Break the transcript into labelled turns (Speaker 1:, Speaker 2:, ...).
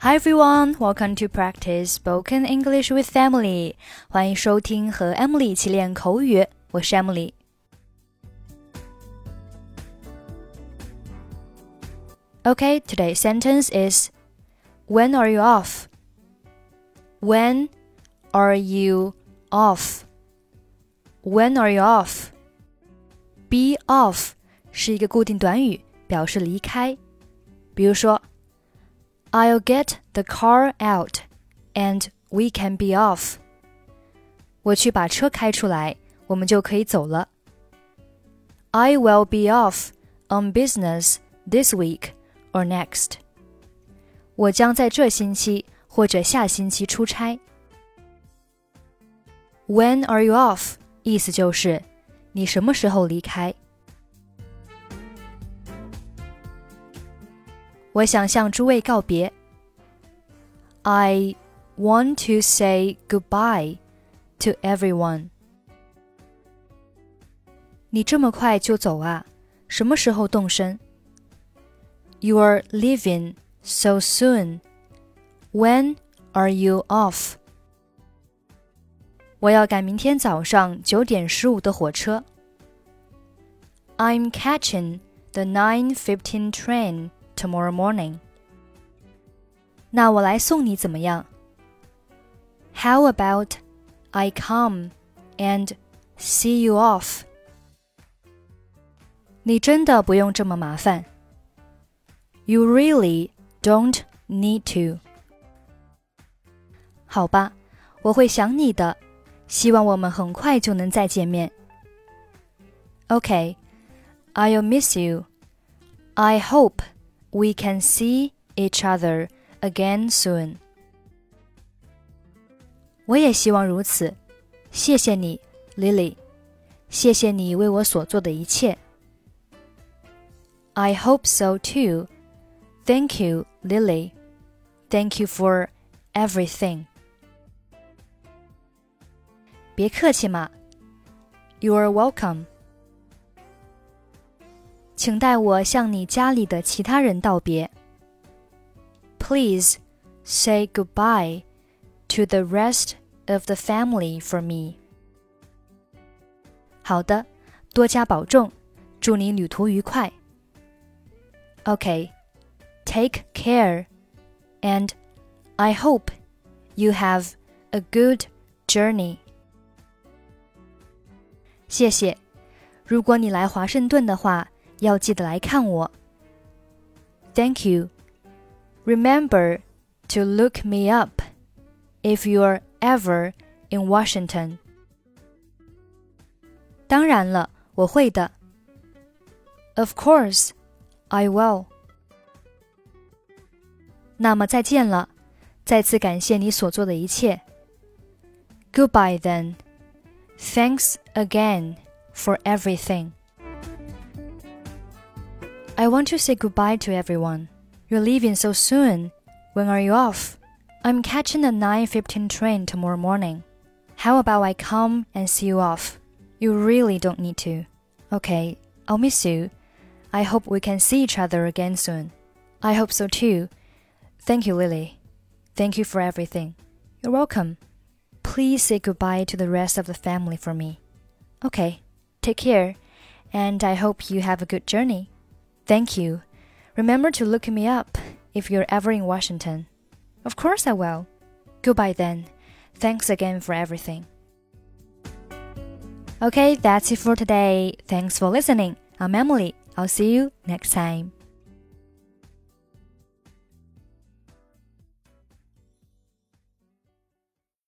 Speaker 1: Hi everyone, welcome to practice spoken English with Emily. 欢迎收听和 Emily 一起练口语，我是 Emily。Okay, today's sentence is When are you off? When are you off? When are you off? Be off 是一个固定短语，表示离开。比如说。 I'll get the car out, and we can be off. 我去把车开出来，我们就可以走了。I will be off on business this week or next. 我将在这星期或者下星期出差。When are you off？意思就是你什么时候离开。 我想向诸位告别。I want to say goodbye to everyone. 你这么快就走啊？什么时候动身？You're leaving so soon. When are you off? 我要赶明天早上九点十五的火车。I'm catching the 9:15 train tomorrow morning. 那我来送你怎么样？How about I come and see you off？你真的不用这么麻烦。You really don't need to。好吧，我会想你的，希望我们很快就能再见面。Okay, I'll miss you. I hope we can see each other again soon. 我也希望如此。谢谢你，Lily。谢谢你为我所做的一切。I hope so too. Thank you, Lily. Thank you for everything. 别客气嘛。You're welcome. 请代我向你家里的其他人道别。Please say goodbye to the rest of the family for me. 好的，多加保重，祝你旅途愉快。Okay, take care, and I hope you have a good journey. 谢谢。如果你来华盛顿的话， 要记得来看我。Thank you. Remember to look me up if you're ever in Washington. 当然了，我会的。Of course, I will. 那么再见了，再次感谢你所做的一切。Goodbye then. Thanks again for everything. I want to say goodbye to everyone. You're leaving so soon. When are you off? I'm catching the 9:15 train tomorrow morning. How about I come and see you off? You really don't need to. Okay, I'll miss you. I hope we can see each other again soon. I hope so too. Thank you, Lily. Thank you for everything. You're welcome. Please say goodbye to the rest of the family for me. Okay, take care, and I hope you have a good journey. Thank you. Remember to look me up if you're ever in Washington. Of course I will. Goodbye then. Thanks again for everything. Okay, that's it for today. Thanks for listening. I'm Emily. I'll see you next time.